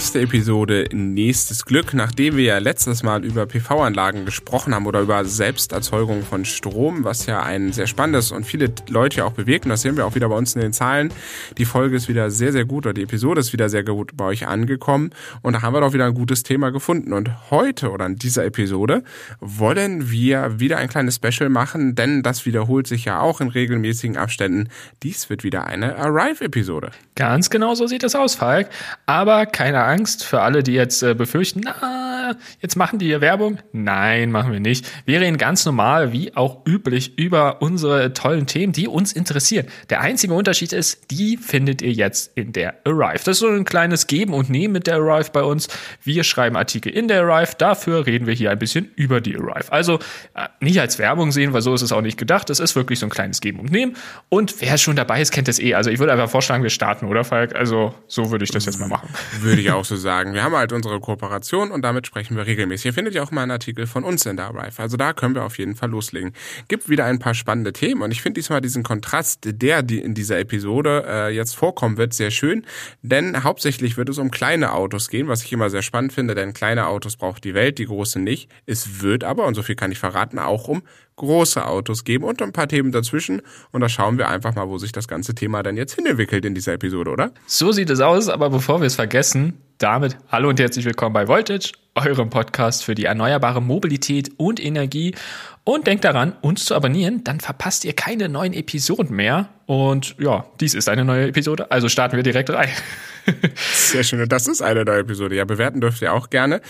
Nächste Episode, nächstes Glück. Nachdem wir ja letztes Mal über PV-Anlagen gesprochen haben oder über Selbsterzeugung von Strom, was ja ein sehr spannendes und viele Leute auch bewegt, und das sehen wir auch wieder bei uns in den Zahlen. Die Folge ist wieder sehr, sehr gut oder die Episode ist wieder sehr gut bei euch angekommen und da haben wir doch wieder ein gutes Thema gefunden. Und heute oder in dieser Episode wollen wir wieder ein kleines Special machen, denn das wiederholt sich ja auch in regelmäßigen Abständen. Dies wird wieder eine Arrive-Episode. Ganz genau so sieht es aus, Falk. Aber keine Angst für alle, die jetzt äh, befürchten, na, jetzt machen die hier Werbung. Nein, machen wir nicht. Wir reden ganz normal, wie auch üblich, über unsere tollen Themen, die uns interessieren. Der einzige Unterschied ist, die findet ihr jetzt in der Arrive. Das ist so ein kleines Geben und Nehmen mit der Arrive bei uns. Wir schreiben Artikel in der Arrive, dafür reden wir hier ein bisschen über die Arrive. Also äh, nicht als Werbung sehen, weil so ist es auch nicht gedacht. Es ist wirklich so ein kleines Geben und Nehmen. Und wer schon dabei ist, kennt es eh. Also ich würde einfach vorschlagen, wir starten, oder Falk? Also so würde ich das jetzt mal machen. Würde ich auch so sagen. Wir haben halt unsere Kooperation und damit sprechen wir regelmäßig. Ihr findet ja auch mal einen Artikel von uns in der Arrive. Also da können wir auf jeden Fall loslegen. Gibt wieder ein paar spannende Themen und ich finde diesmal diesen Kontrast, der in dieser Episode äh, jetzt vorkommen wird, sehr schön. Denn hauptsächlich wird es um kleine Autos gehen, was ich immer sehr spannend finde, denn kleine Autos braucht die Welt, die große nicht. Es wird aber, und so viel kann ich verraten, auch um große Autos geben und ein paar Themen dazwischen. Und da schauen wir einfach mal, wo sich das ganze Thema dann jetzt hinentwickelt in dieser Episode, oder? So sieht es aus, aber bevor wir es vergessen, damit hallo und herzlich willkommen bei Voltage, eurem Podcast für die erneuerbare Mobilität und Energie. Und denkt daran, uns zu abonnieren, dann verpasst ihr keine neuen Episoden mehr. Und ja, dies ist eine neue Episode, also starten wir direkt rein. Sehr schön. Und das ist eine neue Episode. Ja, bewerten dürft ihr auch gerne.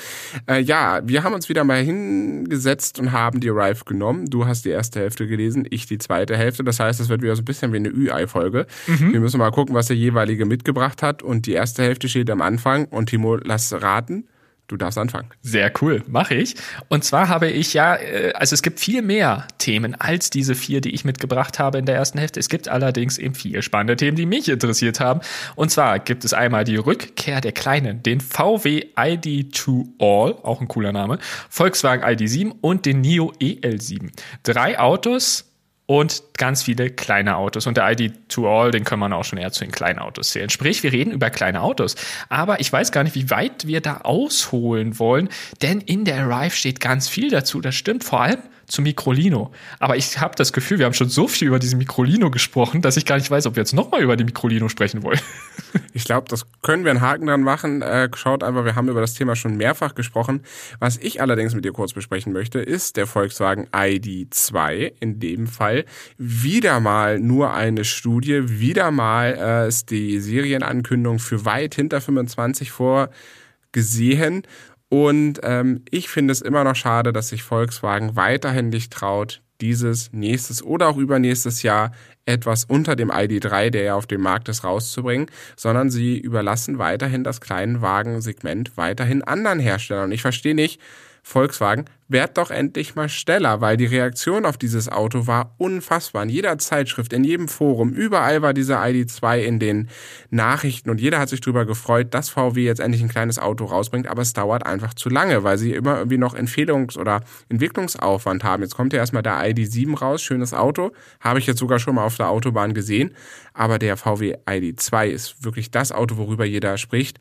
Äh, ja, wir haben uns wieder mal hingesetzt und haben die Arrive genommen. Du hast die erste Hälfte gelesen, ich die zweite Hälfte. Das heißt, es wird wieder so ein bisschen wie eine Ü-Ei-Folge. Mhm. Wir müssen mal gucken, was der jeweilige mitgebracht hat. Und die erste Hälfte steht am Anfang. Und Timo, lass raten. Du darfst anfangen. Sehr cool, mache ich. Und zwar habe ich ja, äh, also es gibt viel mehr Themen als diese vier, die ich mitgebracht habe in der ersten Hälfte. Es gibt allerdings eben vier spannende Themen, die mich interessiert haben. Und zwar gibt es einmal die Rückkehr der Kleinen, den VW ID2 All, auch ein cooler Name, Volkswagen ID7 und den NIO EL7. Drei Autos, und ganz viele kleine Autos. Und der ID2All, den können wir auch schon eher zu den kleinen Autos zählen. Sprich, wir reden über kleine Autos. Aber ich weiß gar nicht, wie weit wir da ausholen wollen, denn in der Arrive steht ganz viel dazu. Das stimmt vor allem zu Microlino. Aber ich habe das Gefühl, wir haben schon so viel über diesen Microlino gesprochen, dass ich gar nicht weiß, ob wir jetzt nochmal über die Microlino sprechen wollen. Ich glaube, das können wir einen Haken dran machen. Äh, schaut einfach, wir haben über das Thema schon mehrfach gesprochen. Was ich allerdings mit dir kurz besprechen möchte, ist der Volkswagen ID2. In dem Fall wieder mal nur eine Studie, wieder mal äh, ist die Serienankündigung für weit hinter 25 vorgesehen. Und ähm, ich finde es immer noch schade, dass sich Volkswagen weiterhin nicht traut, dieses nächstes oder auch übernächstes Jahr etwas unter dem ID3, der ja auf dem Markt ist, rauszubringen, sondern sie überlassen weiterhin das Kleinwagensegment weiterhin anderen Herstellern. Und ich verstehe nicht, Volkswagen, werd doch endlich mal schneller, weil die Reaktion auf dieses Auto war unfassbar. In jeder Zeitschrift, in jedem Forum, überall war dieser ID2 in den Nachrichten und jeder hat sich darüber gefreut, dass VW jetzt endlich ein kleines Auto rausbringt, aber es dauert einfach zu lange, weil sie immer irgendwie noch Empfehlungs- oder Entwicklungsaufwand haben. Jetzt kommt ja erstmal der ID7 raus, schönes Auto, habe ich jetzt sogar schon mal auf der Autobahn gesehen, aber der VW ID2 ist wirklich das Auto, worüber jeder spricht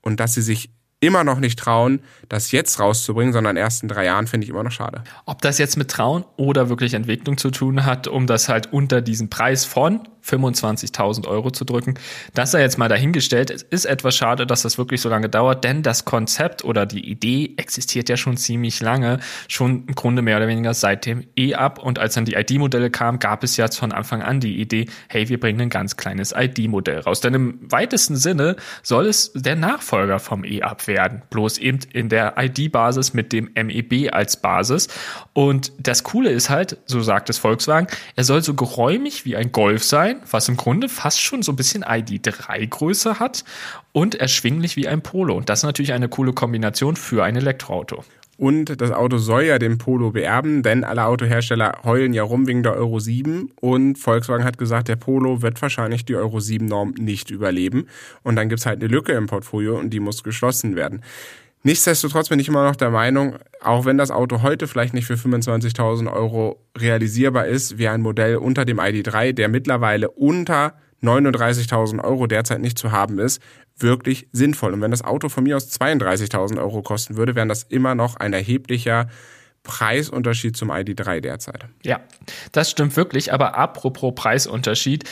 und dass sie sich immer noch nicht trauen, das jetzt rauszubringen, sondern erst in drei Jahren, finde ich immer noch schade. Ob das jetzt mit Trauen oder wirklich Entwicklung zu tun hat, um das halt unter diesen Preis von 25.000 Euro zu drücken. Das sei jetzt mal dahingestellt. Es ist etwas schade, dass das wirklich so lange dauert, denn das Konzept oder die Idee existiert ja schon ziemlich lange, schon im Grunde mehr oder weniger seit dem E-Up. Und als dann die ID-Modelle kamen, gab es ja von Anfang an die Idee, hey, wir bringen ein ganz kleines ID-Modell raus. Denn im weitesten Sinne soll es der Nachfolger vom E-Up werden, bloß eben in der ID-Basis mit dem MEB als Basis. Und das Coole ist halt, so sagt es Volkswagen, er soll so geräumig wie ein Golf sein, was im Grunde fast schon so ein bisschen ID3-Größe hat und erschwinglich wie ein Polo. Und das ist natürlich eine coole Kombination für ein Elektroauto. Und das Auto soll ja den Polo beerben, denn alle Autohersteller heulen ja rum wegen der Euro 7. Und Volkswagen hat gesagt, der Polo wird wahrscheinlich die Euro 7-Norm nicht überleben. Und dann gibt es halt eine Lücke im Portfolio und die muss geschlossen werden. Nichtsdestotrotz bin ich immer noch der Meinung, auch wenn das Auto heute vielleicht nicht für 25.000 Euro realisierbar ist, wie ein Modell unter dem ID3, der mittlerweile unter 39.000 Euro derzeit nicht zu haben ist, wirklich sinnvoll. Und wenn das Auto von mir aus 32.000 Euro kosten würde, wären das immer noch ein erheblicher Preisunterschied zum ID3 derzeit. Ja, das stimmt wirklich. Aber apropos Preisunterschied,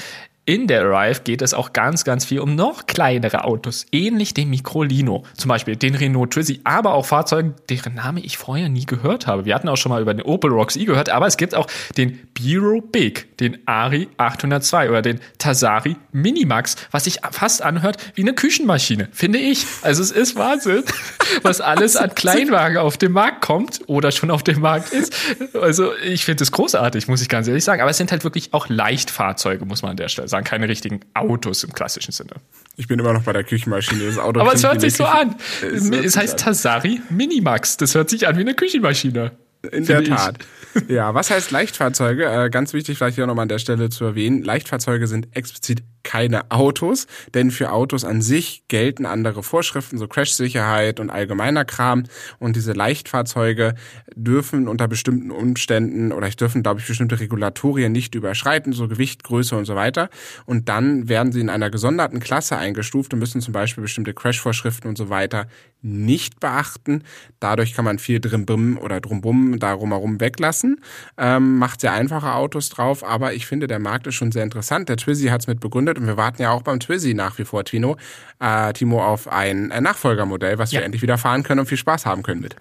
in der Arrive geht es auch ganz, ganz viel um noch kleinere Autos, ähnlich dem Microlino, zum Beispiel den Renault Twizy, aber auch Fahrzeuge, deren Name ich vorher nie gehört habe. Wir hatten auch schon mal über den Opel Rocks E gehört, aber es gibt auch den Biro Big, den Ari 802 oder den Tasari Minimax, was sich fast anhört wie eine Küchenmaschine, finde ich. Also es ist Wahnsinn, was alles an Kleinwagen auf dem Markt kommt oder schon auf dem Markt ist. Also ich finde es großartig, muss ich ganz ehrlich sagen. Aber es sind halt wirklich auch Leichtfahrzeuge, muss man an der Stelle sagen sagen, keine richtigen Autos im klassischen Sinne. Ich bin immer noch bei der Küchenmaschine. Das Auto Aber es hört sich so an. Es, es heißt. Tasari Minimax. Das hört sich an wie eine Küchenmaschine. In der Tat. Ja, was heißt Leichtfahrzeuge? Äh, ganz wichtig vielleicht hier nochmal an der Stelle zu erwähnen. Leichtfahrzeuge sind explizit keine Autos, denn für Autos an sich gelten andere Vorschriften, so Crash-Sicherheit und allgemeiner Kram. Und diese Leichtfahrzeuge dürfen unter bestimmten Umständen oder dürfen, glaube ich, bestimmte Regulatorien nicht überschreiten, so Gewicht, Größe und so weiter. Und dann werden sie in einer gesonderten Klasse eingestuft und müssen zum Beispiel bestimmte Crash-Vorschriften und so weiter nicht beachten. Dadurch kann man viel drin oder drumbum darum herum weglassen. Ähm, macht sehr einfache Autos drauf, aber ich finde, der Markt ist schon sehr interessant. Der Twizy hat es mit begründet und wir warten ja auch beim Twizy nach wie vor, Tino, äh, Timo, auf ein äh, Nachfolgermodell, was ja. wir endlich wieder fahren können und viel Spaß haben können mit.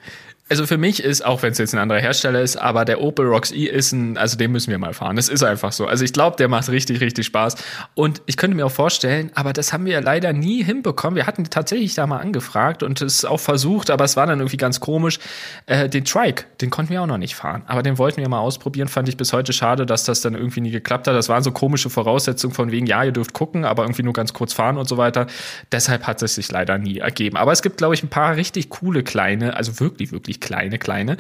Also für mich ist, auch wenn es jetzt ein anderer Hersteller ist, aber der Opel Rocks E ist ein, also den müssen wir mal fahren. Das ist einfach so. Also ich glaube, der macht richtig, richtig Spaß. Und ich könnte mir auch vorstellen, aber das haben wir leider nie hinbekommen. Wir hatten tatsächlich da mal angefragt und es auch versucht, aber es war dann irgendwie ganz komisch. Äh, den Trike, den konnten wir auch noch nicht fahren. Aber den wollten wir mal ausprobieren. Fand ich bis heute schade, dass das dann irgendwie nie geklappt hat. Das waren so komische Voraussetzungen von wegen, ja, ihr dürft gucken, aber irgendwie nur ganz kurz fahren und so weiter. Deshalb hat es sich leider nie ergeben. Aber es gibt, glaube ich, ein paar richtig coole kleine, also wirklich, wirklich wirklich kleine, kleine,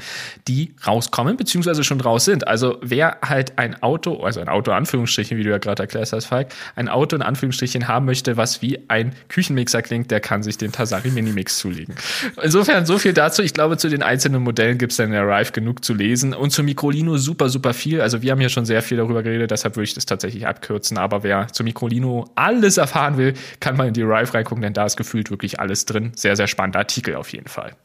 die rauskommen, beziehungsweise schon raus sind. Also wer halt ein Auto, also ein Auto Anführungsstrichen, wie du ja gerade erklärst hast, Falk, ein Auto in Anführungsstrichen haben möchte, was wie ein Küchenmixer klingt, der kann sich den Tasari Minimix zulegen. Insofern so viel dazu. Ich glaube, zu den einzelnen Modellen gibt es dann in der Arrive genug zu lesen und zu Microlino super, super viel. Also wir haben ja schon sehr viel darüber geredet, deshalb würde ich das tatsächlich abkürzen. Aber wer zu Microlino alles erfahren will, kann mal in die Arrive reingucken, denn da ist gefühlt wirklich alles drin. Sehr, sehr spannender Artikel auf jeden Fall.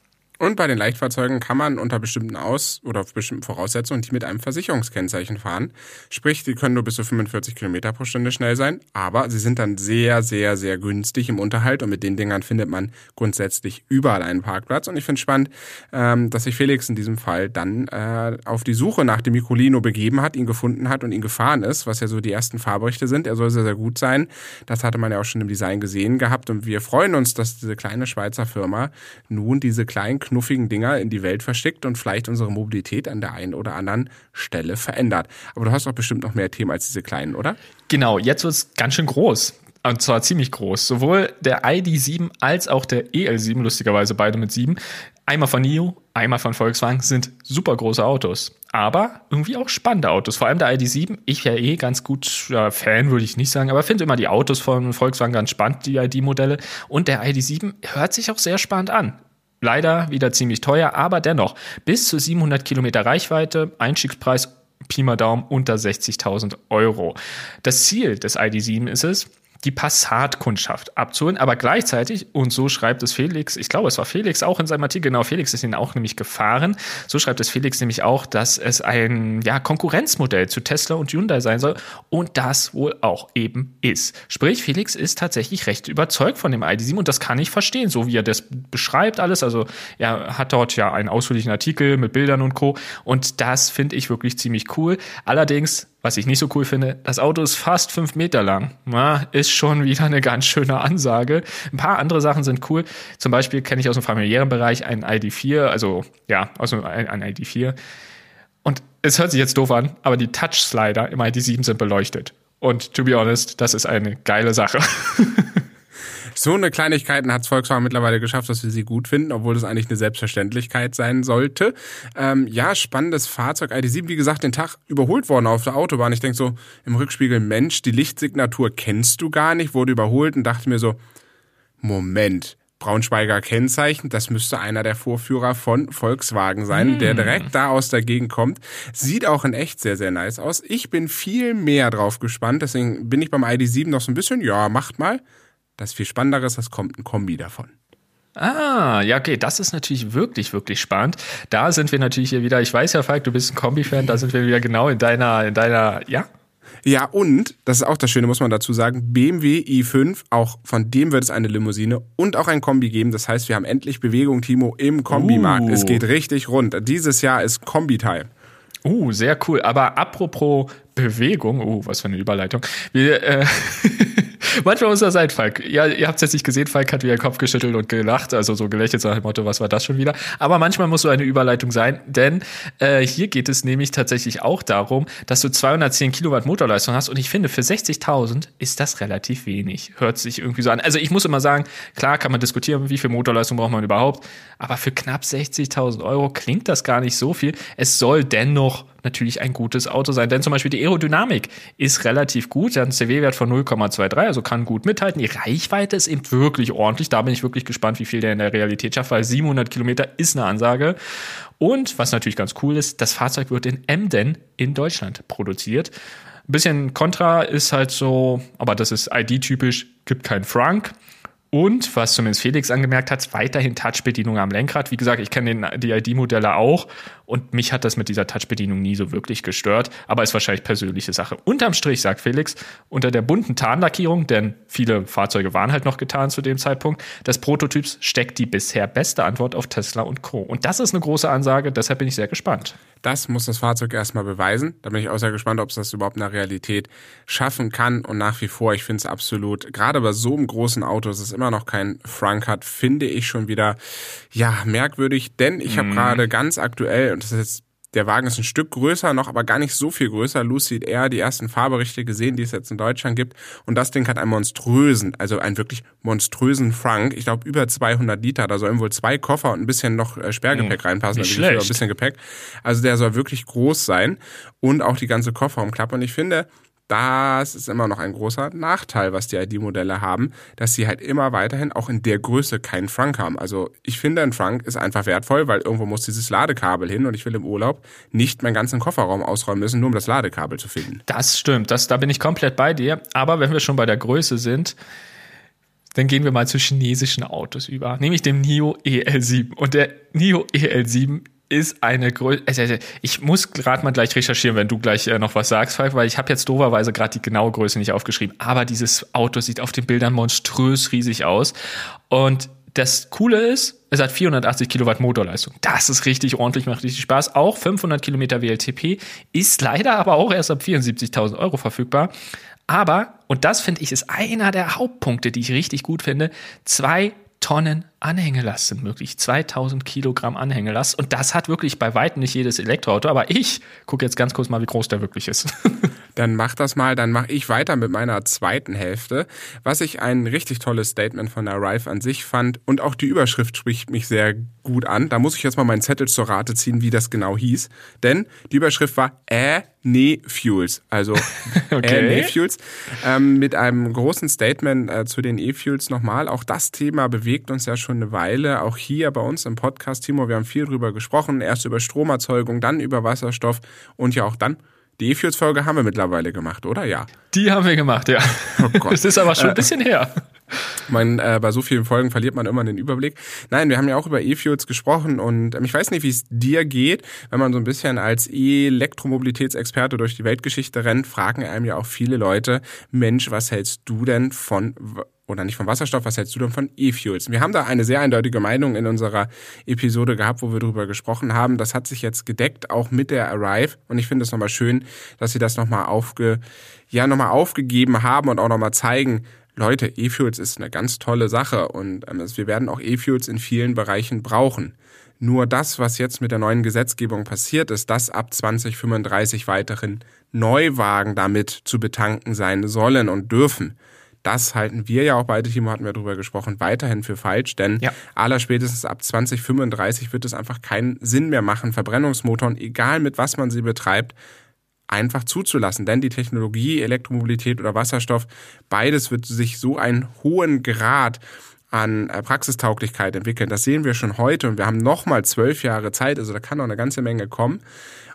Und bei den Leichtfahrzeugen kann man unter bestimmten Aus- oder bestimmten Voraussetzungen die mit einem Versicherungskennzeichen fahren. Sprich, die können nur bis zu 45 Kilometer pro Stunde schnell sein, aber sie sind dann sehr, sehr, sehr günstig im Unterhalt und mit den Dingern findet man grundsätzlich überall einen Parkplatz. Und ich finde spannend, ähm, dass sich Felix in diesem Fall dann äh, auf die Suche nach dem Micolino begeben hat, ihn gefunden hat und ihn gefahren ist, was ja so die ersten Fahrberichte sind. Er soll sehr, sehr gut sein. Das hatte man ja auch schon im Design gesehen gehabt und wir freuen uns, dass diese kleine Schweizer Firma nun diese kleinen knuffigen Dinger in die Welt verschickt und vielleicht unsere Mobilität an der einen oder anderen Stelle verändert. Aber du hast doch bestimmt noch mehr Themen als diese kleinen, oder? Genau, jetzt wird es ganz schön groß. Und zwar ziemlich groß. Sowohl der ID7 als auch der EL7, lustigerweise beide mit 7, einmal von NIO, einmal von Volkswagen, sind super große Autos. Aber irgendwie auch spannende Autos. Vor allem der ID7. Ich wäre eh ganz gut ja, Fan, würde ich nicht sagen, aber finde immer die Autos von Volkswagen ganz spannend, die ID-Modelle. Und der ID7 hört sich auch sehr spannend an. Leider wieder ziemlich teuer, aber dennoch bis zu 700 Kilometer Reichweite, Einstiegspreis Pi mal Daumen unter 60.000 Euro. Das Ziel des ID7 ist es, die Passat-Kundschaft abzuholen, aber gleichzeitig, und so schreibt es Felix, ich glaube, es war Felix auch in seinem Artikel, genau, Felix ist ihn auch nämlich gefahren, so schreibt es Felix nämlich auch, dass es ein ja, Konkurrenzmodell zu Tesla und Hyundai sein soll und das wohl auch eben ist. Sprich, Felix ist tatsächlich recht überzeugt von dem ID7 und das kann ich verstehen, so wie er das beschreibt alles, also er hat dort ja einen ausführlichen Artikel mit Bildern und Co. und das finde ich wirklich ziemlich cool. Allerdings was ich nicht so cool finde, das Auto ist fast fünf Meter lang. Na, ist schon wieder eine ganz schöne Ansage. Ein paar andere Sachen sind cool. Zum Beispiel kenne ich aus dem familiären Bereich einen ID4, also ja, aus einem ein ID4. Und es hört sich jetzt doof an, aber die Touch-Slider im ID7 sind beleuchtet. Und to be honest, das ist eine geile Sache. So eine Kleinigkeiten hat Volkswagen mittlerweile geschafft, dass wir sie gut finden, obwohl das eigentlich eine Selbstverständlichkeit sein sollte. Ähm, ja, spannendes Fahrzeug. ID7, wie gesagt, den Tag überholt worden auf der Autobahn. Ich denke so im Rückspiegel, Mensch, die Lichtsignatur kennst du gar nicht, wurde überholt und dachte mir so, Moment, Braunschweiger Kennzeichen. Das müsste einer der Vorführer von Volkswagen sein, mm. der direkt da aus der Gegend kommt. Sieht auch in echt sehr, sehr nice aus. Ich bin viel mehr drauf gespannt. Deswegen bin ich beim ID7 noch so ein bisschen, ja, macht mal. Das viel Spannendere ist, es kommt ein Kombi davon. Ah, ja, okay, das ist natürlich wirklich, wirklich spannend. Da sind wir natürlich hier wieder, ich weiß ja, Falk, du bist ein Kombi-Fan, da sind wir wieder genau in deiner, in deiner, ja, ja, und, das ist auch das Schöne, muss man dazu sagen, BMW i5, auch von dem wird es eine Limousine und auch ein Kombi geben. Das heißt, wir haben endlich Bewegung, Timo, im Kombimarkt. Uh. Es geht richtig rund. Dieses Jahr ist Kombi-Time. Uh, sehr cool. Aber apropos Bewegung, uh, was für eine Überleitung. Wir, äh, Manchmal muss das sein, Falk. Ja, ihr habt es jetzt nicht gesehen, Falk hat wieder den Kopf geschüttelt und gelacht, also so gelächelt nach dem Motto, was war das schon wieder? Aber manchmal muss so eine Überleitung sein, denn äh, hier geht es nämlich tatsächlich auch darum, dass du 210 Kilowatt Motorleistung hast und ich finde, für 60.000 ist das relativ wenig. Hört sich irgendwie so an. Also ich muss immer sagen, klar kann man diskutieren, wie viel Motorleistung braucht man überhaupt, aber für knapp 60.000 Euro klingt das gar nicht so viel. Es soll dennoch natürlich ein gutes Auto sein. Denn zum Beispiel die Aerodynamik ist relativ gut. Der hat einen CW-Wert von 0,23, also kann gut mithalten. Die Reichweite ist eben wirklich ordentlich. Da bin ich wirklich gespannt, wie viel der in der Realität schafft, weil 700 Kilometer ist eine Ansage. Und was natürlich ganz cool ist, das Fahrzeug wird in Emden in Deutschland produziert. Ein bisschen Contra ist halt so, aber das ist ID-typisch, gibt kein Frank. Und, was zumindest Felix angemerkt hat, weiterhin Touchbedienung am Lenkrad. Wie gesagt, ich kenne die ID-Modelle auch und mich hat das mit dieser Touchbedienung nie so wirklich gestört, aber ist wahrscheinlich persönliche Sache. Unterm Strich, sagt Felix, unter der bunten Tarnlackierung, denn viele Fahrzeuge waren halt noch getan zu dem Zeitpunkt, des Prototyps steckt die bisher beste Antwort auf Tesla und Co. Und das ist eine große Ansage, deshalb bin ich sehr gespannt. Das muss das Fahrzeug erstmal beweisen. Da bin ich auch sehr gespannt, ob es das überhaupt in der Realität schaffen kann. Und nach wie vor, ich finde es absolut, gerade bei so einem großen Auto, dass es immer noch kein Frank hat, finde ich schon wieder, ja, merkwürdig. Denn ich habe mhm. gerade ganz aktuell, und das ist jetzt der Wagen ist ein Stück größer noch, aber gar nicht so viel größer. Lucid Air, die ersten Fahrberichte gesehen, die es jetzt in Deutschland gibt. Und das Ding hat einen monströsen, also einen wirklich monströsen Frank. Ich glaube, über 200 Liter. Da sollen wohl zwei Koffer und ein bisschen noch äh, Sperrgepäck hm, reinpassen. Nicht also schlecht. ein bisschen Gepäck. Also der soll wirklich groß sein. Und auch die ganze Kofferraumklappe. Und ich finde, das ist immer noch ein großer Nachteil, was die ID-Modelle haben, dass sie halt immer weiterhin auch in der Größe keinen Frank haben. Also ich finde, ein Frank ist einfach wertvoll, weil irgendwo muss dieses Ladekabel hin und ich will im Urlaub nicht meinen ganzen Kofferraum ausräumen müssen, nur um das Ladekabel zu finden. Das stimmt, das, da bin ich komplett bei dir. Aber wenn wir schon bei der Größe sind, dann gehen wir mal zu chinesischen Autos über, nämlich dem NIO EL7. Und der NIO EL7 ist eine Größe. Also, also, ich muss gerade mal gleich recherchieren, wenn du gleich äh, noch was sagst, Falk, weil ich habe jetzt doverweise gerade die genaue Größe nicht aufgeschrieben. Aber dieses Auto sieht auf den Bildern monströs riesig aus. Und das Coole ist, es hat 480 Kilowatt Motorleistung. Das ist richtig ordentlich, macht richtig Spaß. Auch 500 Kilometer WLTP ist leider aber auch erst ab 74.000 Euro verfügbar. Aber, und das finde ich ist einer der Hauptpunkte, die ich richtig gut finde, zwei Tonnen Anhängelast sind möglich. 2000 Kilogramm Anhängelast. Und das hat wirklich bei weitem nicht jedes Elektroauto. Aber ich gucke jetzt ganz kurz mal, wie groß der wirklich ist. dann mach das mal. Dann mache ich weiter mit meiner zweiten Hälfte. Was ich ein richtig tolles Statement von der Rive an sich fand. Und auch die Überschrift spricht mich sehr gut an. Da muss ich jetzt mal meinen Zettel zur Rate ziehen, wie das genau hieß. Denn die Überschrift war Äh, nee, Fuels. Also okay. äh, nee, Fuels. Ähm, mit einem großen Statement äh, zu den E-Fuels nochmal. Auch das Thema bewegt uns ja schon eine Weile. Auch hier bei uns im Podcast, Timo, wir haben viel drüber gesprochen. Erst über Stromerzeugung, dann über Wasserstoff und ja auch dann die E-Fuels-Folge haben wir mittlerweile gemacht, oder? Ja. Die haben wir gemacht, ja. Oh Gott. Es ist aber schon ein bisschen her. Man, äh, bei so vielen Folgen verliert man immer den Überblick. Nein, wir haben ja auch über E-Fuels gesprochen und ähm, ich weiß nicht, wie es dir geht, wenn man so ein bisschen als Elektromobilitätsexperte durch die Weltgeschichte rennt, fragen einem ja auch viele Leute, Mensch, was hältst du denn von oder nicht von Wasserstoff, was hältst du denn von E-Fuels? Wir haben da eine sehr eindeutige Meinung in unserer Episode gehabt, wo wir darüber gesprochen haben. Das hat sich jetzt gedeckt, auch mit der Arrive. Und ich finde es nochmal schön, dass sie das nochmal aufge, ja, nochmal aufgegeben haben und auch nochmal zeigen, Leute, E-Fuels ist eine ganz tolle Sache und ähm, wir werden auch E-Fuels in vielen Bereichen brauchen. Nur das, was jetzt mit der neuen Gesetzgebung passiert ist, dass ab 2035 weiteren Neuwagen damit zu betanken sein sollen und dürfen. Das halten wir ja auch beide, Timo hatten wir darüber gesprochen, weiterhin für falsch, denn ja. aller spätestens ab 2035 wird es einfach keinen Sinn mehr machen, Verbrennungsmotoren, egal mit was man sie betreibt, einfach zuzulassen. Denn die Technologie, Elektromobilität oder Wasserstoff, beides wird sich so einen hohen Grad an äh, Praxistauglichkeit entwickeln. Das sehen wir schon heute und wir haben nochmal zwölf Jahre Zeit, also da kann noch eine ganze Menge kommen.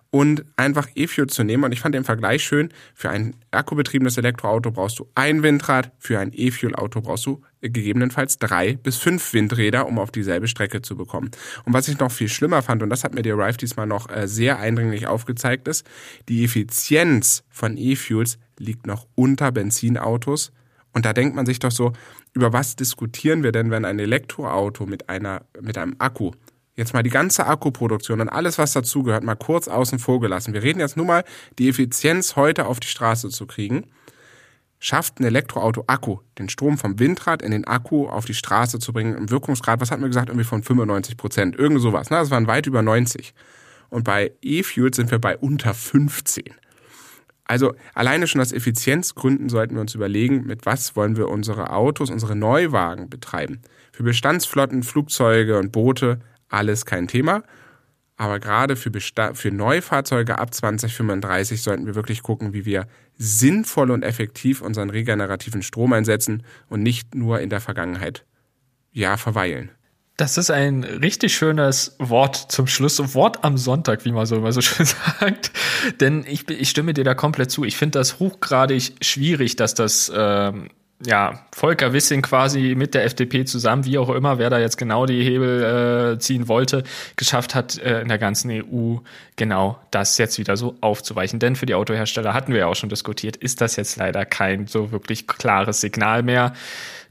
Und einfach E-Fuel zu nehmen. Und ich fand den Vergleich schön. Für ein akkubetriebenes Elektroauto brauchst du ein Windrad, für ein E-Fuel-Auto brauchst du gegebenenfalls drei bis fünf Windräder, um auf dieselbe Strecke zu bekommen. Und was ich noch viel schlimmer fand, und das hat mir der Arrive diesmal noch äh, sehr eindringlich aufgezeigt, ist, die Effizienz von E-Fuels liegt noch unter Benzinautos. Und da denkt man sich doch so, über was diskutieren wir denn, wenn ein Elektroauto mit einer, mit einem Akku, jetzt mal die ganze Akkuproduktion und alles, was dazugehört, mal kurz außen vor gelassen. Wir reden jetzt nur mal, die Effizienz heute auf die Straße zu kriegen. Schafft ein Elektroauto Akku, den Strom vom Windrad in den Akku auf die Straße zu bringen, im Wirkungsgrad, was hat man gesagt, irgendwie von 95 Prozent, irgend sowas. Ne? Das waren weit über 90. Und bei E-Fuels sind wir bei unter 15. Also alleine schon aus Effizienzgründen sollten wir uns überlegen, mit was wollen wir unsere Autos, unsere Neuwagen betreiben. Für Bestandsflotten, Flugzeuge und Boote alles kein Thema. Aber gerade für, für Neufahrzeuge ab 2035 sollten wir wirklich gucken, wie wir sinnvoll und effektiv unseren regenerativen Strom einsetzen und nicht nur in der Vergangenheit ja verweilen. Das ist ein richtig schönes Wort zum Schluss. Wort am Sonntag, wie man so immer so schön sagt. Denn ich, ich stimme dir da komplett zu. Ich finde das hochgradig schwierig, dass das ähm, ja, Volker Wissing quasi mit der FDP zusammen, wie auch immer, wer da jetzt genau die Hebel äh, ziehen wollte, geschafft hat, äh, in der ganzen EU genau das jetzt wieder so aufzuweichen. Denn für die Autohersteller hatten wir ja auch schon diskutiert, ist das jetzt leider kein so wirklich klares Signal mehr.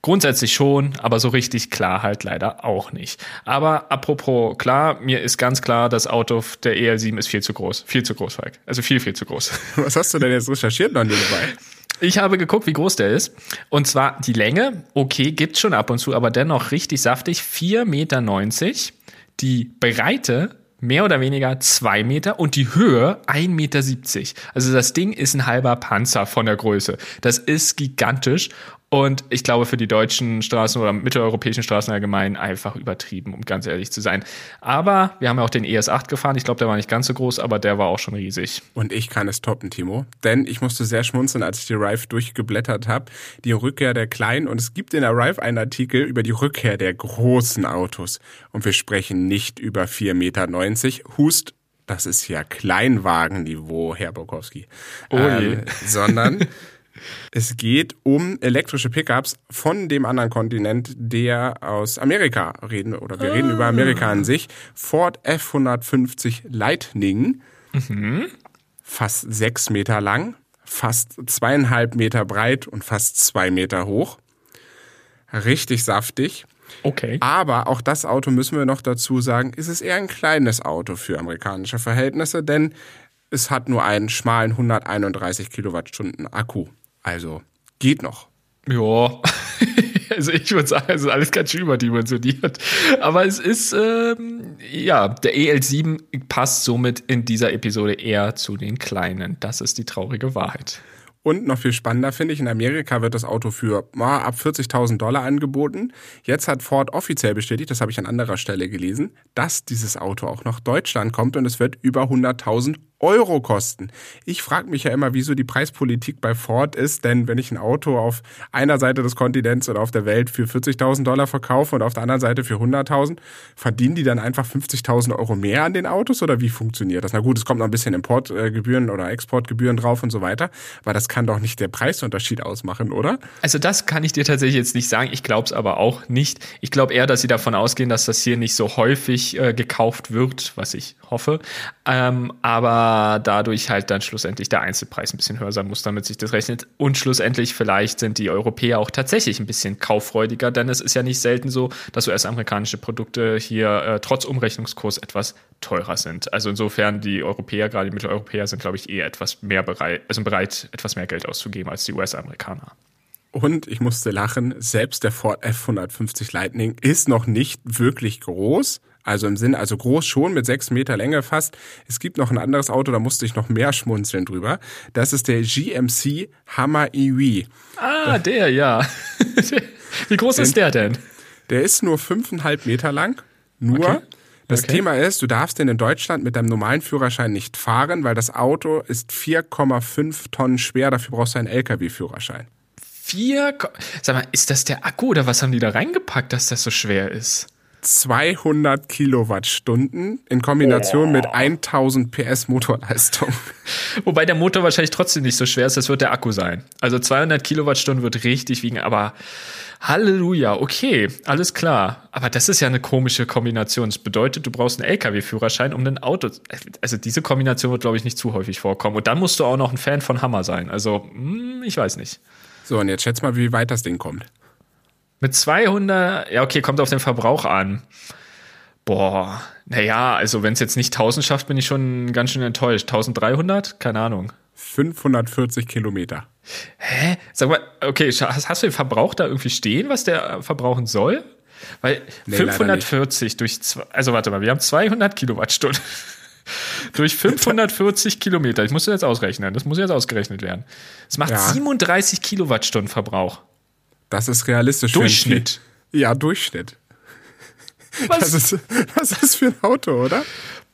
Grundsätzlich schon, aber so richtig klar halt leider auch nicht. Aber apropos klar, mir ist ganz klar, das Auto der EL7 ist viel zu groß. Viel zu groß, Falk. Also viel, viel zu groß. Was hast du denn jetzt recherchiert noch nebenbei? Ich habe geguckt, wie groß der ist. Und zwar die Länge, okay, gibt's schon ab und zu, aber dennoch richtig saftig, 4,90 Meter. Die Breite mehr oder weniger zwei Meter und die Höhe 1,70 Meter. Also das Ding ist ein halber Panzer von der Größe. Das ist gigantisch und ich glaube, für die deutschen Straßen oder mitteleuropäischen Straßen allgemein einfach übertrieben, um ganz ehrlich zu sein. Aber wir haben ja auch den ES8 gefahren. Ich glaube, der war nicht ganz so groß, aber der war auch schon riesig. Und ich kann es toppen, Timo. Denn ich musste sehr schmunzeln, als ich die Arrive durchgeblättert habe. Die Rückkehr der kleinen. Und es gibt in der Arrive einen Artikel über die Rückkehr der großen Autos. Und wir sprechen nicht über 4,90 Meter. Hust, das ist ja Kleinwagenniveau, Herr Bokowski. Oh je. Ähm, sondern Es geht um elektrische Pickups von dem anderen Kontinent, der aus Amerika reden, oder wir ah. reden über Amerika an sich. Ford F150 Lightning. Mhm. Fast sechs Meter lang, fast zweieinhalb Meter breit und fast zwei Meter hoch. Richtig saftig. Okay. Aber auch das Auto müssen wir noch dazu sagen, ist es eher ein kleines Auto für amerikanische Verhältnisse, denn es hat nur einen schmalen 131 Kilowattstunden Akku. Also geht noch. Ja, also ich würde sagen, es ist alles ganz schön überdimensioniert. Aber es ist, ähm, ja, der EL7 passt somit in dieser Episode eher zu den Kleinen. Das ist die traurige Wahrheit. Und noch viel spannender finde ich, in Amerika wird das Auto für ah, ab 40.000 Dollar angeboten. Jetzt hat Ford offiziell bestätigt, das habe ich an anderer Stelle gelesen, dass dieses Auto auch nach Deutschland kommt und es wird über 100.000 Euro kosten. Ich frage mich ja immer, wieso die Preispolitik bei Ford ist, denn wenn ich ein Auto auf einer Seite des Kontinents oder auf der Welt für 40.000 Dollar verkaufe und auf der anderen Seite für 100.000, verdienen die dann einfach 50.000 Euro mehr an den Autos oder wie funktioniert das? Na gut, es kommt noch ein bisschen Importgebühren oder Exportgebühren drauf und so weiter, aber das kann doch nicht der Preisunterschied ausmachen, oder? Also das kann ich dir tatsächlich jetzt nicht sagen. Ich glaube es aber auch nicht. Ich glaube eher, dass sie davon ausgehen, dass das hier nicht so häufig äh, gekauft wird, was ich hoffe. Ähm, aber dadurch halt dann schlussendlich der Einzelpreis ein bisschen höher sein muss, damit sich das rechnet. Und schlussendlich vielleicht sind die Europäer auch tatsächlich ein bisschen kauffreudiger, denn es ist ja nicht selten so, dass US-amerikanische Produkte hier äh, trotz Umrechnungskurs etwas teurer sind. Also insofern die Europäer, gerade die Mitteleuropäer, sind, glaube ich, eher etwas mehr bereit, also bereit, etwas mehr Geld auszugeben als die US-Amerikaner. Und ich musste lachen, selbst der Ford F150 Lightning ist noch nicht wirklich groß. Also im Sinn, also groß schon mit sechs Meter Länge fast. Es gibt noch ein anderes Auto, da musste ich noch mehr schmunzeln drüber. Das ist der GMC Hammer EV. Ah, der, ja. Wie groß Den, ist der denn? Der ist nur fünfeinhalb Meter lang. Nur. Okay. Das okay. Thema ist, du darfst den in Deutschland mit deinem normalen Führerschein nicht fahren, weil das Auto ist 4,5 Tonnen schwer. Dafür brauchst du einen LKW-Führerschein. Vier. Sag mal, ist das der Akku oder was haben die da reingepackt, dass das so schwer ist? 200 Kilowattstunden in Kombination oh. mit 1000 PS Motorleistung. Wobei der Motor wahrscheinlich trotzdem nicht so schwer ist, das wird der Akku sein. Also 200 Kilowattstunden wird richtig wiegen, aber Halleluja, okay, alles klar. Aber das ist ja eine komische Kombination. Das bedeutet, du brauchst einen LKW-Führerschein, um ein Auto. Also diese Kombination wird, glaube ich, nicht zu häufig vorkommen. Und dann musst du auch noch ein Fan von Hammer sein. Also, hm, ich weiß nicht. So, und jetzt schätz mal, wie weit das Ding kommt. Mit 200, ja, okay, kommt auf den Verbrauch an. Boah, naja, also wenn es jetzt nicht 1000 schafft, bin ich schon ganz schön enttäuscht. 1300? Keine Ahnung. 540 Kilometer. Hä? Sag mal, okay, hast, du den Verbrauch da irgendwie stehen, was der verbrauchen soll? Weil nee, 540 durch, zwei, also warte mal, wir haben 200 Kilowattstunden. durch 540 Kilometer. Ich muss das jetzt ausrechnen. Das muss jetzt ausgerechnet werden. Das macht ja. 37 Kilowattstunden Verbrauch. Das ist realistisch. Durchschnitt. ja, Durchschnitt. Was? Das ist, das ist für ein Auto, oder?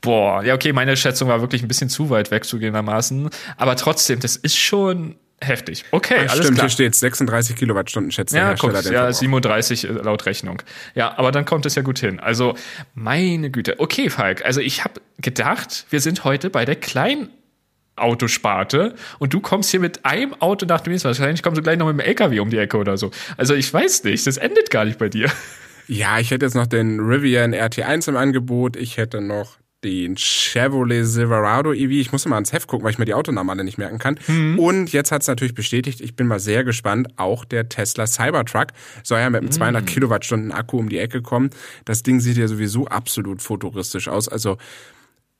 Boah, ja, okay, meine Schätzung war wirklich ein bisschen zu weit weg zugegebenermaßen. Aber trotzdem, das ist schon heftig. Okay, Ach, alles stimmt, klar. hier steht 36 Kilowattstunden, schätzt ja, der Hersteller. Guck, ja, 37 äh, laut Rechnung. Ja, aber dann kommt es ja gut hin. Also, meine Güte. Okay, Falk, also ich habe gedacht, wir sind heute bei der kleinen Autosparte und du kommst hier mit einem Auto nach dem nächsten. Wahrscheinlich kommst du gleich noch mit dem LKW um die Ecke oder so. Also ich weiß nicht, das endet gar nicht bei dir. Ja, ich hätte jetzt noch den Rivian RT1 im Angebot. Ich hätte noch den Chevrolet Silverado EV. Ich muss mal ans Heft gucken, weil ich mir die Autonamen alle nicht merken kann. Mhm. Und jetzt hat es natürlich bestätigt, ich bin mal sehr gespannt, auch der Tesla Cybertruck soll ja mit einem mhm. 200 Kilowattstunden Akku um die Ecke kommen. Das Ding sieht ja sowieso absolut futuristisch aus. Also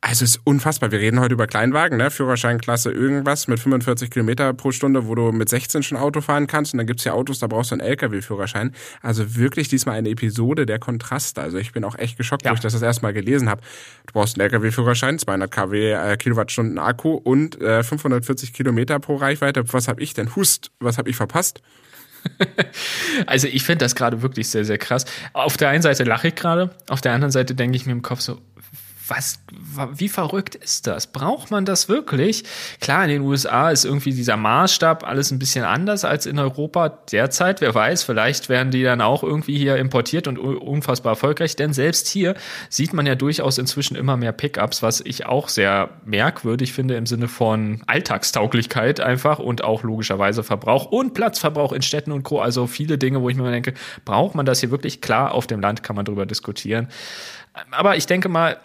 also es ist unfassbar. Wir reden heute über Kleinwagen, ne? Führerscheinklasse irgendwas mit 45 Kilometer pro Stunde, wo du mit 16 schon Auto fahren kannst. Und dann gibt's ja Autos, da brauchst du einen LKW-Führerschein. Also wirklich diesmal eine Episode der Kontraste. Also ich bin auch echt geschockt, ja. wo ich das das erste Mal gelesen habe. Du brauchst einen LKW-Führerschein, 200 kW äh, Kilowattstunden Akku und äh, 540 Kilometer pro Reichweite. Was habe ich denn? Hust, was habe ich verpasst? also ich finde das gerade wirklich sehr, sehr krass. Auf der einen Seite lache ich gerade, auf der anderen Seite denke ich mir im Kopf so, was, wie verrückt ist das? Braucht man das wirklich? Klar, in den USA ist irgendwie dieser Maßstab alles ein bisschen anders als in Europa derzeit. Wer weiß, vielleicht werden die dann auch irgendwie hier importiert und unfassbar erfolgreich. Denn selbst hier sieht man ja durchaus inzwischen immer mehr Pickups, was ich auch sehr merkwürdig finde im Sinne von Alltagstauglichkeit einfach und auch logischerweise Verbrauch und Platzverbrauch in Städten und Co. Also viele Dinge, wo ich mir denke, braucht man das hier wirklich? Klar, auf dem Land kann man darüber diskutieren. Aber ich denke mal,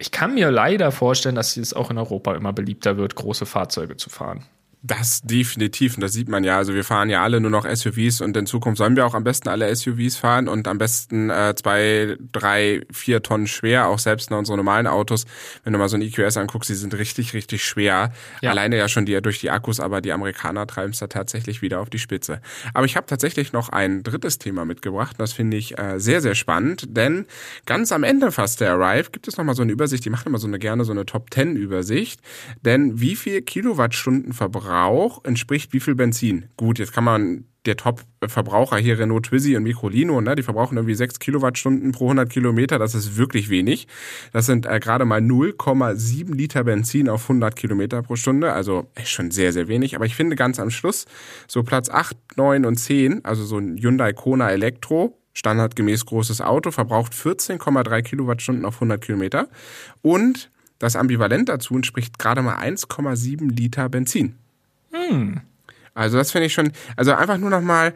ich kann mir leider vorstellen, dass es auch in Europa immer beliebter wird, große Fahrzeuge zu fahren. Das definitiv. Und das sieht man ja. Also wir fahren ja alle nur noch SUVs und in Zukunft sollen wir auch am besten alle SUVs fahren und am besten äh, zwei, drei, vier Tonnen schwer, auch selbst in unsere normalen Autos. Wenn du mal so ein EQS anguckst, die sind richtig, richtig schwer. Ja. Alleine ja schon die durch die Akkus, aber die Amerikaner treiben es da tatsächlich wieder auf die Spitze. Aber ich habe tatsächlich noch ein drittes Thema mitgebracht. Das finde ich äh, sehr, sehr spannend, denn ganz am Ende fast der Arrive gibt es nochmal so eine Übersicht. Die machen immer so eine gerne so eine Top 10 Übersicht. Denn wie viel Kilowattstunden Verbrauch Verbrauch entspricht wie viel Benzin? Gut, jetzt kann man der Top-Verbraucher hier Renault Twizy und Microlino, ne, die verbrauchen irgendwie 6 Kilowattstunden pro 100 Kilometer. Das ist wirklich wenig. Das sind äh, gerade mal 0,7 Liter Benzin auf 100 Kilometer pro Stunde. Also schon sehr, sehr wenig. Aber ich finde ganz am Schluss so Platz 8, 9 und 10, also so ein Hyundai Kona Elektro, standardgemäß großes Auto, verbraucht 14,3 Kilowattstunden auf 100 Kilometer. Und das Ambivalent dazu entspricht gerade mal 1,7 Liter Benzin. Hm. Also das finde ich schon, also einfach nur nochmal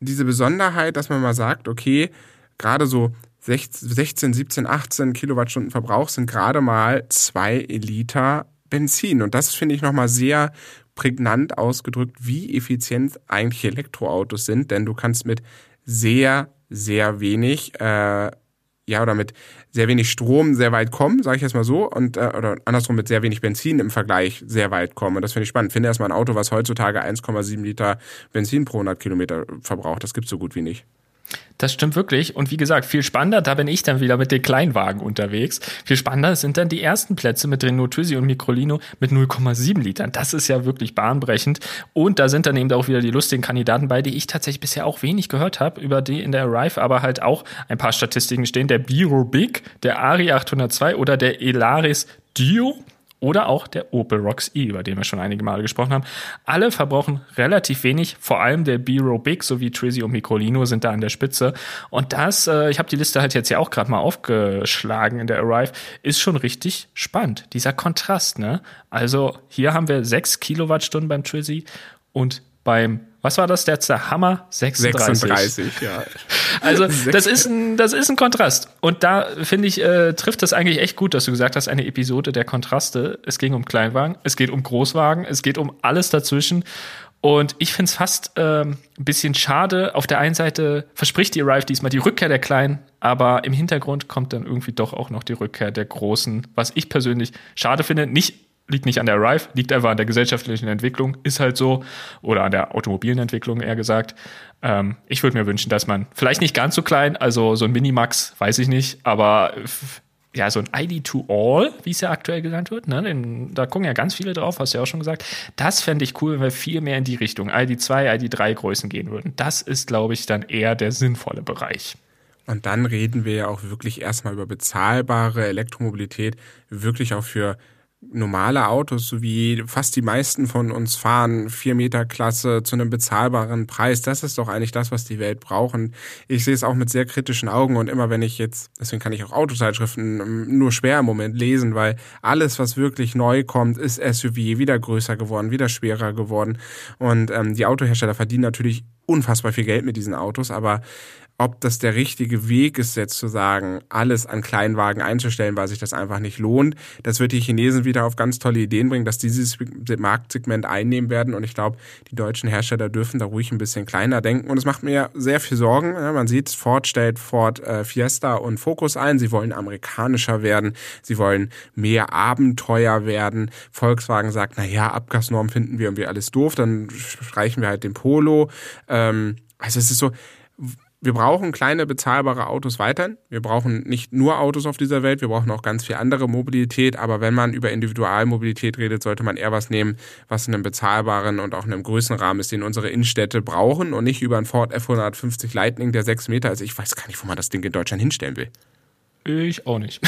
diese Besonderheit, dass man mal sagt, okay, gerade so 16, 17, 18 Kilowattstunden Verbrauch sind gerade mal zwei Liter Benzin. Und das finde ich nochmal sehr prägnant ausgedrückt, wie effizient eigentlich Elektroautos sind, denn du kannst mit sehr, sehr wenig äh, ja, oder mit sehr wenig Strom sehr weit kommen, sage ich jetzt mal so, und äh, oder andersrum mit sehr wenig Benzin im Vergleich sehr weit kommen. Und das finde ich spannend. Finde erstmal ein Auto, was heutzutage 1,7 Liter Benzin pro 100 Kilometer verbraucht. Das gibt's so gut wie nicht. Das stimmt wirklich. Und wie gesagt, viel spannender, da bin ich dann wieder mit den Kleinwagen unterwegs. Viel spannender sind dann die ersten Plätze mit Renault Twizy und Microlino mit 0,7 Litern. Das ist ja wirklich bahnbrechend. Und da sind dann eben auch wieder die lustigen Kandidaten bei, die ich tatsächlich bisher auch wenig gehört habe über die in der Arrive, aber halt auch ein paar Statistiken stehen. Der Biro Big, der Ari 802 oder der Elaris Dio oder auch der Opel Rocks E, über den wir schon einige Male gesprochen haben. Alle verbrauchen relativ wenig, vor allem der B-Row Big sowie Trizzy und Microlino sind da an der Spitze. Und das, äh, ich habe die Liste halt jetzt ja auch gerade mal aufgeschlagen in der Arrive, ist schon richtig spannend. Dieser Kontrast, ne? Also hier haben wir 6 Kilowattstunden beim Trizzy und beim was war das? Der Hammer 36. 36, ja. Also das ist ein, das ist ein Kontrast. Und da finde ich, äh, trifft das eigentlich echt gut, dass du gesagt hast, eine Episode der Kontraste. Es ging um Kleinwagen, es geht um Großwagen, es geht um alles dazwischen. Und ich finde es fast ähm, ein bisschen schade. Auf der einen Seite verspricht die Arrive diesmal die Rückkehr der Kleinen, aber im Hintergrund kommt dann irgendwie doch auch noch die Rückkehr der Großen, was ich persönlich schade finde. Nicht liegt nicht an der Arrive, liegt einfach an der gesellschaftlichen Entwicklung, ist halt so, oder an der automobilen Entwicklung eher gesagt. Ähm, ich würde mir wünschen, dass man vielleicht nicht ganz so klein, also so ein Minimax, weiß ich nicht, aber ja, so ein ID to All, wie es ja aktuell genannt wird, ne? Den, da gucken ja ganz viele drauf, hast du ja auch schon gesagt. Das fände ich cool, wenn wir viel mehr in die Richtung ID 2, ID 3 Größen gehen würden. Das ist, glaube ich, dann eher der sinnvolle Bereich. Und dann reden wir ja auch wirklich erstmal über bezahlbare Elektromobilität, wirklich auch für normale Autos, so wie fast die meisten von uns fahren, vier Meter Klasse zu einem bezahlbaren Preis. Das ist doch eigentlich das, was die Welt braucht. Und ich sehe es auch mit sehr kritischen Augen. Und immer wenn ich jetzt, deswegen kann ich auch Autozeitschriften ähm, nur schwer im Moment lesen, weil alles, was wirklich neu kommt, ist SUV wieder größer geworden, wieder schwerer geworden. Und ähm, die Autohersteller verdienen natürlich unfassbar viel Geld mit diesen Autos, aber ob das der richtige Weg ist, jetzt zu sagen, alles an Kleinwagen einzustellen, weil sich das einfach nicht lohnt. Das wird die Chinesen wieder auf ganz tolle Ideen bringen, dass dieses Marktsegment einnehmen werden. Und ich glaube, die deutschen Hersteller dürfen da ruhig ein bisschen kleiner denken. Und es macht mir sehr viel Sorgen. man sieht, Ford stellt Ford äh, Fiesta und Focus ein. Sie wollen amerikanischer werden. Sie wollen mehr Abenteuer werden. Volkswagen sagt, na ja, Abgasnorm finden wir irgendwie alles doof. Dann streichen wir halt den Polo. Ähm, also es ist so, wir brauchen kleine bezahlbare Autos weiterhin. Wir brauchen nicht nur Autos auf dieser Welt, wir brauchen auch ganz viel andere Mobilität. Aber wenn man über Individualmobilität redet, sollte man eher was nehmen, was in einem bezahlbaren und auch in einem größeren Rahmen ist, den unsere Innenstädte brauchen und nicht über einen Ford F150 Lightning, der sechs Meter ist. Ich weiß gar nicht, wo man das Ding in Deutschland hinstellen will. Ich auch nicht.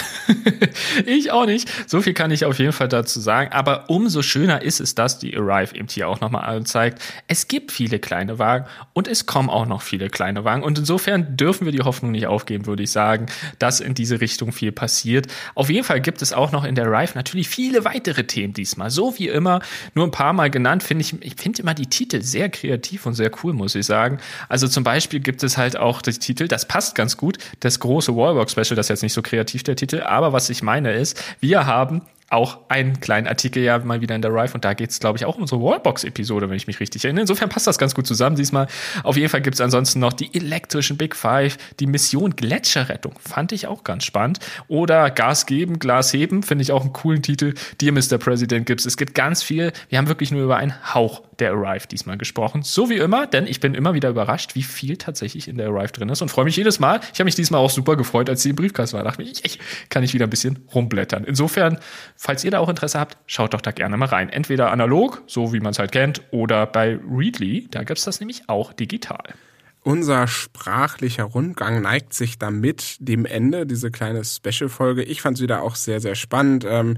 ich auch nicht. So viel kann ich auf jeden Fall dazu sagen. Aber umso schöner ist es, dass die Arrive eben hier auch nochmal anzeigt. Es gibt viele kleine Wagen und es kommen auch noch viele kleine Wagen. Und insofern dürfen wir die Hoffnung nicht aufgeben, würde ich sagen, dass in diese Richtung viel passiert. Auf jeden Fall gibt es auch noch in der Arrive natürlich viele weitere Themen diesmal. So wie immer, nur ein paar Mal genannt, finde ich, ich finde immer die Titel sehr kreativ und sehr cool, muss ich sagen. Also zum Beispiel gibt es halt auch die Titel, das passt ganz gut, das große Wallbox Special, das jetzt nicht so kreativ der Titel, aber was ich meine ist, wir haben auch einen kleinen Artikel ja mal wieder in der Rive und da geht es, glaube ich, auch um unsere Wallbox-Episode, wenn ich mich richtig erinnere. Insofern passt das ganz gut zusammen diesmal. Auf jeden Fall gibt es ansonsten noch die elektrischen Big Five, die Mission Gletscherrettung, fand ich auch ganz spannend. Oder Gas geben, Glas heben, finde ich auch einen coolen Titel. Dear Mr. President gibt's. Es gibt ganz viel. Wir haben wirklich nur über einen Hauch der Arrive diesmal gesprochen. So wie immer, denn ich bin immer wieder überrascht, wie viel tatsächlich in der Arrive drin ist und freue mich jedes Mal. Ich habe mich diesmal auch super gefreut, als sie im Briefkasten war. Da dachte ich, ich, kann ich wieder ein bisschen rumblättern. Insofern falls ihr da auch Interesse habt, schaut doch da gerne mal rein. Entweder analog, so wie man es halt kennt, oder bei Readly, da gibt es das nämlich auch digital. Unser sprachlicher Rundgang neigt sich damit dem Ende, diese kleine Special-Folge. Ich fand sie da auch sehr, sehr spannend. Ähm,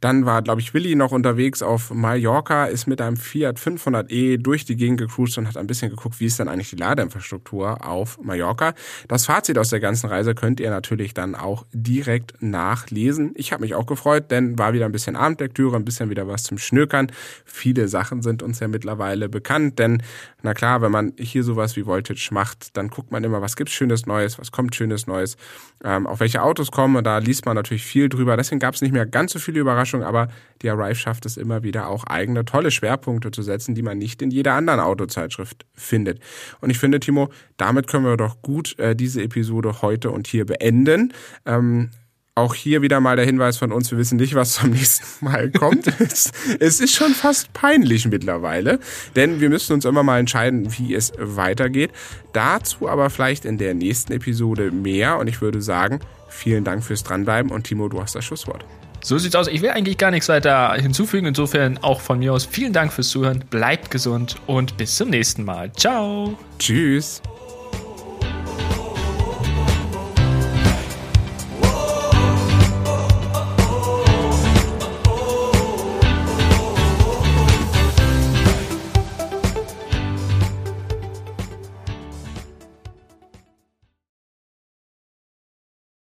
dann war, glaube ich, Willi noch unterwegs auf Mallorca, ist mit einem Fiat 500e durch die Gegend gecruised und hat ein bisschen geguckt, wie ist dann eigentlich die Ladeinfrastruktur auf Mallorca. Das Fazit aus der ganzen Reise könnt ihr natürlich dann auch direkt nachlesen. Ich habe mich auch gefreut, denn war wieder ein bisschen Abendlektüre, ein bisschen wieder was zum Schnökern. Viele Sachen sind uns ja mittlerweile bekannt, denn na klar, wenn man hier sowas wie Voltage macht, dann guckt man immer, was gibt's Schönes Neues, was kommt Schönes Neues, ähm, auch welche Autos kommen. Und da liest man natürlich viel drüber. Deswegen gab es nicht mehr ganz so viele Überraschungen, aber die Arrive schafft es immer wieder auch eigene tolle Schwerpunkte zu setzen, die man nicht in jeder anderen Autozeitschrift findet. Und ich finde, Timo, damit können wir doch gut äh, diese Episode heute und hier beenden. Ähm, auch hier wieder mal der Hinweis von uns, wir wissen nicht, was zum nächsten Mal kommt. es, es, ist schon fast peinlich mittlerweile, denn wir müssen uns immer mal entscheiden, wie es weitergeht. Dazu aber vielleicht in der nächsten Episode mehr und ich würde sagen, vielen Dank fürs Dranbleiben und Timo, du hast das Schlusswort. So sieht's aus. Ich will eigentlich gar nichts weiter hinzufügen. Insofern auch von mir aus vielen Dank fürs Zuhören. Bleibt gesund und bis zum nächsten Mal. Ciao. Tschüss.